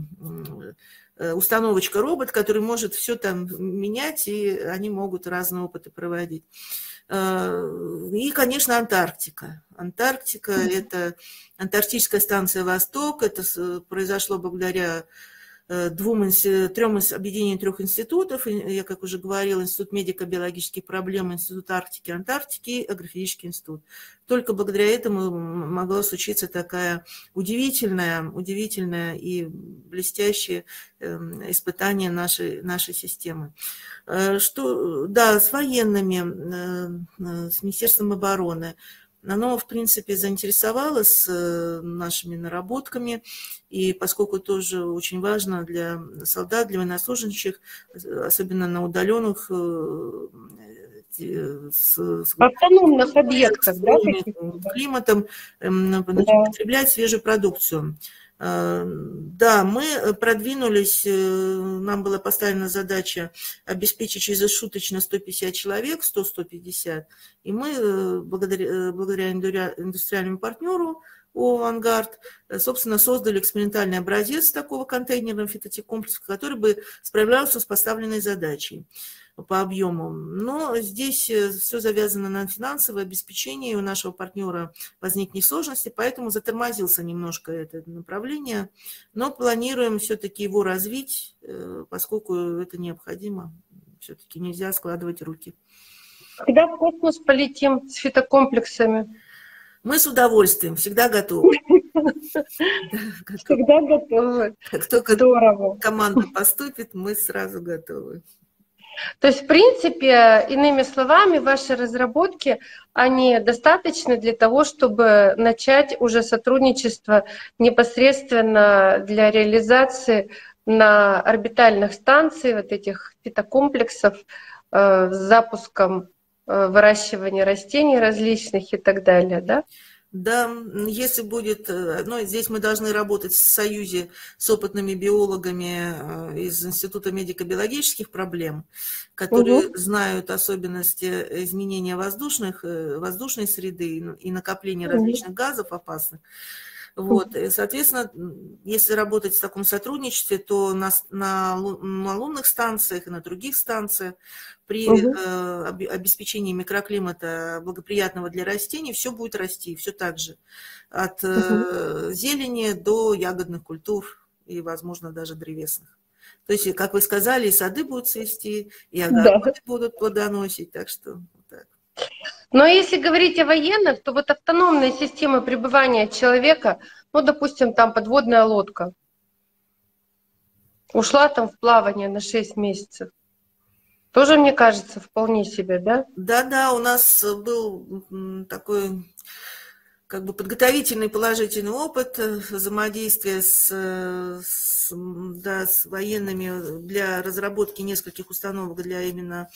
Э, установочка робот, который может все там менять, и они могут разные опыты проводить. Э, и, конечно, Антарктика. Антарктика – это антарктическая станция «Восток». Это произошло благодаря Э, двум, трем объединениям трех институтов. Я, как уже говорила, Институт медико-биологических проблем, Институт Арктики, Антарктики Агрофизический институт. Только благодаря этому могла случиться такая удивительная, удивительная и блестящее эм, испытание нашей, нашей системы. Э, что, да, с военными, э, с Министерством обороны – оно, в принципе, заинтересовалось э, нашими наработками, и поскольку тоже очень важно для солдат, для военнослужащих, особенно на удаленных э, с, с автономных объектах, да, климатом, эм, да. потреблять свежую продукцию. Э, да, мы продвинулись, э, нам была поставлена задача обеспечить через шуточно 150 человек, 100-150, и мы э, благодаря, благодаря индустриальному партнеру ООО «Авангард», собственно, создали экспериментальный образец такого контейнерного фитотехкомплекса, который бы справлялся с поставленной задачей по объему. Но здесь э, все завязано на финансовое обеспечение, и у нашего партнера возникнет сложности, поэтому затормозился немножко это направление, но планируем все-таки его развить, э, поскольку это необходимо. Все-таки нельзя складывать руки. Когда в космос полетим с фитокомплексами? Мы с удовольствием, всегда готовы. Всегда готовы. Как только команда поступит, мы сразу готовы. То есть, в принципе, иными словами, ваши разработки, они достаточны для того, чтобы начать уже сотрудничество непосредственно для реализации на орбитальных станциях, вот этих фитокомплексов э, с запуском э, выращивания растений различных и так далее, да? Да, если будет, ну, здесь мы должны работать в союзе с опытными биологами э, из Института медико-биологических проблем, которые угу. знают особенности изменения воздушных, э, воздушной среды и накопления угу. различных газов опасных. Вот, и, соответственно, если работать в таком сотрудничестве, то на, на, на лунных станциях и на других станциях при угу. э, обеспечении микроклимата благоприятного для растений все будет расти, все так же. От э, зелени до ягодных культур и, возможно, даже древесных. То есть, как вы сказали, и сады будут цвести, и огороды да. будут плодоносить, так что. Но если говорить о военных, то вот автономная система пребывания человека, ну, допустим, там подводная лодка, ушла там в плавание на 6 месяцев. Тоже, мне кажется, вполне себе, да? Да-да, у нас был такой как бы подготовительный положительный опыт э, взаимодействия с, с, да, с военными для разработки нескольких установок для именно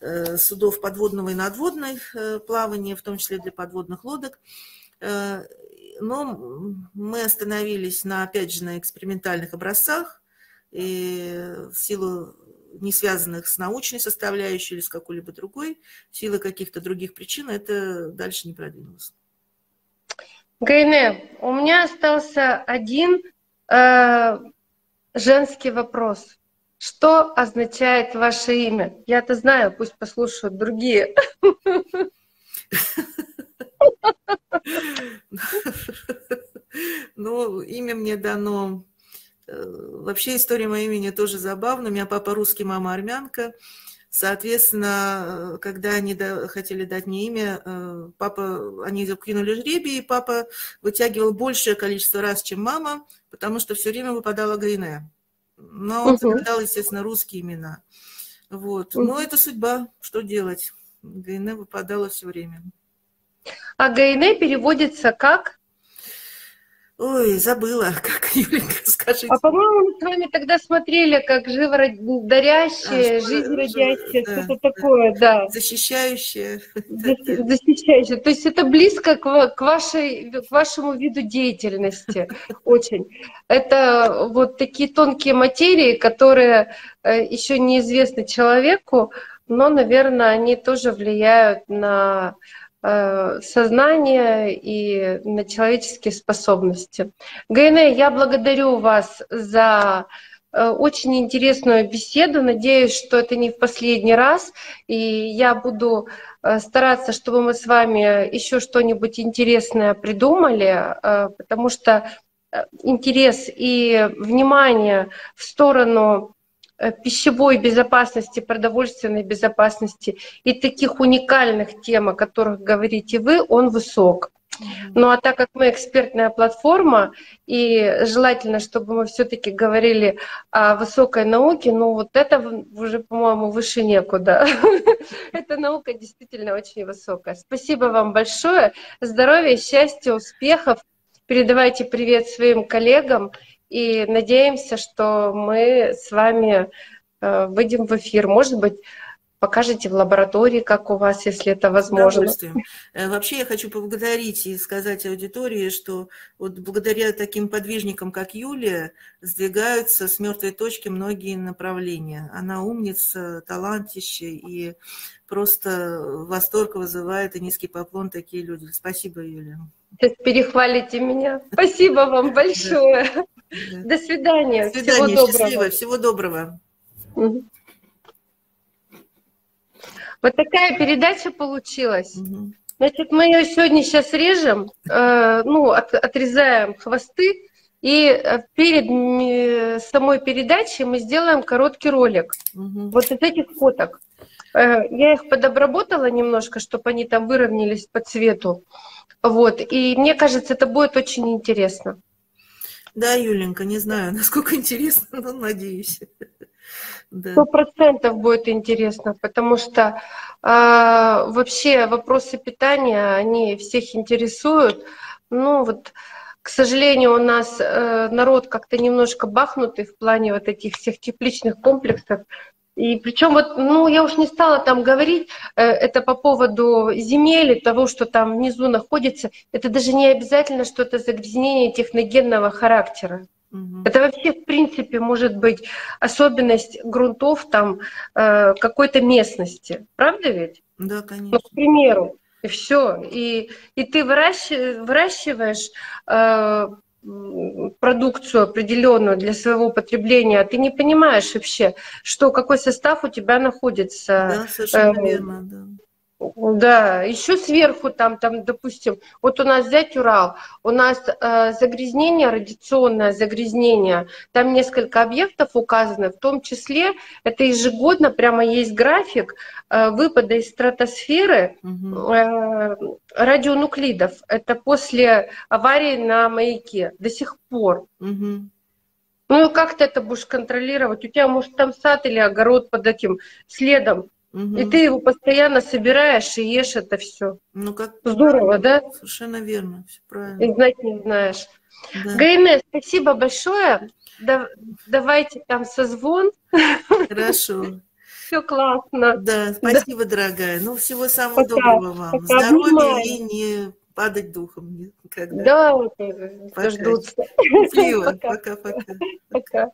э, судов подводного и надводной э, плавания, в том числе для подводных лодок. Э, но мы остановились на, опять же, на экспериментальных образцах, и в силу не связанных с научной составляющей или с какой-либо другой, в силу каких-то других причин, это дальше не продвинулось. Гайне, у меня остался один э, женский вопрос. Что означает ваше имя? Я-то знаю, пусть послушают другие. Ну, имя мне дано... Э, вообще история моего имени тоже забавна. У меня папа русский, мама армянка. Соответственно, когда они хотели дать мне имя, э, папа, они кинули жребий, и папа вытягивал большее количество раз, чем мама, потому что все время выпадала Гайне. Но он загадал, естественно, русские имена. Вот. Но это судьба, что делать? Гайне выпадала все время. А Гайне переводится как? Ой, забыла, как, Юленька, скажите. А, по-моему, мы с вами тогда смотрели, как живородящее, а, жизнеродящее, да, что-то да, такое, да. Защищающее. Защищающее. То есть это близко к, к, вашей, к вашему виду деятельности очень. Это вот такие тонкие материи, которые э, еще неизвестны человеку, но, наверное, они тоже влияют на сознание и на человеческие способности. Гайне, я благодарю вас за э, очень интересную беседу. Надеюсь, что это не в последний раз. И я буду э, стараться, чтобы мы с вами еще что-нибудь интересное придумали, потому что интерес и внимание в сторону Э, пищевой безопасности, продовольственной безопасности и таких уникальных тем, о которых говорите вы, он высок. Ну а так как мы экспертная платформа, и желательно, чтобы мы все-таки говорили о высокой науке, ну вот это уже, по-моему, выше некуда. Эта наука действительно очень высокая. Спасибо вам большое. Здоровья, счастья, успехов. Передавайте привет своим коллегам и надеемся, что мы с вами э, выйдем в эфир. Может быть, покажете в лаборатории, как у вас, если это возможно. Э, вообще я хочу поблагодарить и сказать аудитории, что вот благодаря таким подвижникам, как Юлия, сдвигаются с мертвой точки многие направления. Она умница, талантище и просто восторг вызывает и низкий поклон такие люди. Спасибо, Юлия. Сейчас перехвалите меня. Спасибо вам большое. До свидания. До свидания. Всего Счастливо. Доброго. Всего доброго. Вот такая передача получилась. Значит, мы ее сегодня сейчас режем, э, ну, от, отрезаем хвосты, и э, перед самой передачей мы сделаем короткий ролик. Угу. Вот из этих фоток. Э, я их подобработала немножко, чтобы они там выровнялись по цвету. Вот. И мне кажется, это будет очень интересно. Да, Юленька, не знаю, насколько интересно, но надеюсь. Сто процентов будет интересно, потому что э, вообще вопросы питания, они всех интересуют. Ну вот, к сожалению, у нас э, народ как-то немножко бахнутый в плане вот этих всех тепличных комплексов. И причем вот, ну, я уж не стала там говорить, э, это по поводу земель и того, что там внизу находится. Это даже не обязательно, что это загрязнение техногенного характера. Угу. Это вообще, в принципе, может быть особенность грунтов там э, какой-то местности. Правда ведь? Да, конечно. Ну, к примеру. И все. И, и ты выращиваешь, выращиваешь э, продукцию определенную для своего потребления, а ты не понимаешь вообще, что какой состав у тебя находится. Да, совершенно э, верно, да. Да, еще сверху там, там, допустим, вот у нас взять Урал, у нас э, загрязнение, радиационное загрязнение, там несколько объектов указаны, в том числе это ежегодно прямо есть график э, выпада из стратосферы э, радионуклидов. Это после аварии на маяке до сих пор. Угу. Ну и как ты это будешь контролировать? У тебя, может, там сад или огород под этим следом Угу. И ты его постоянно собираешь и ешь это все. Ну как здорово, да? Совершенно верно, все правильно. И знать не знаешь. Да. Гайне, спасибо большое. Да, давайте там созвон. Хорошо. Все классно. Да, спасибо, да. дорогая. Ну, всего самого пока, доброго вам. Пока Здоровья обнимаю. и не падать духом никогда. Да, дождутся. Счастливо. Пока-пока. Пока.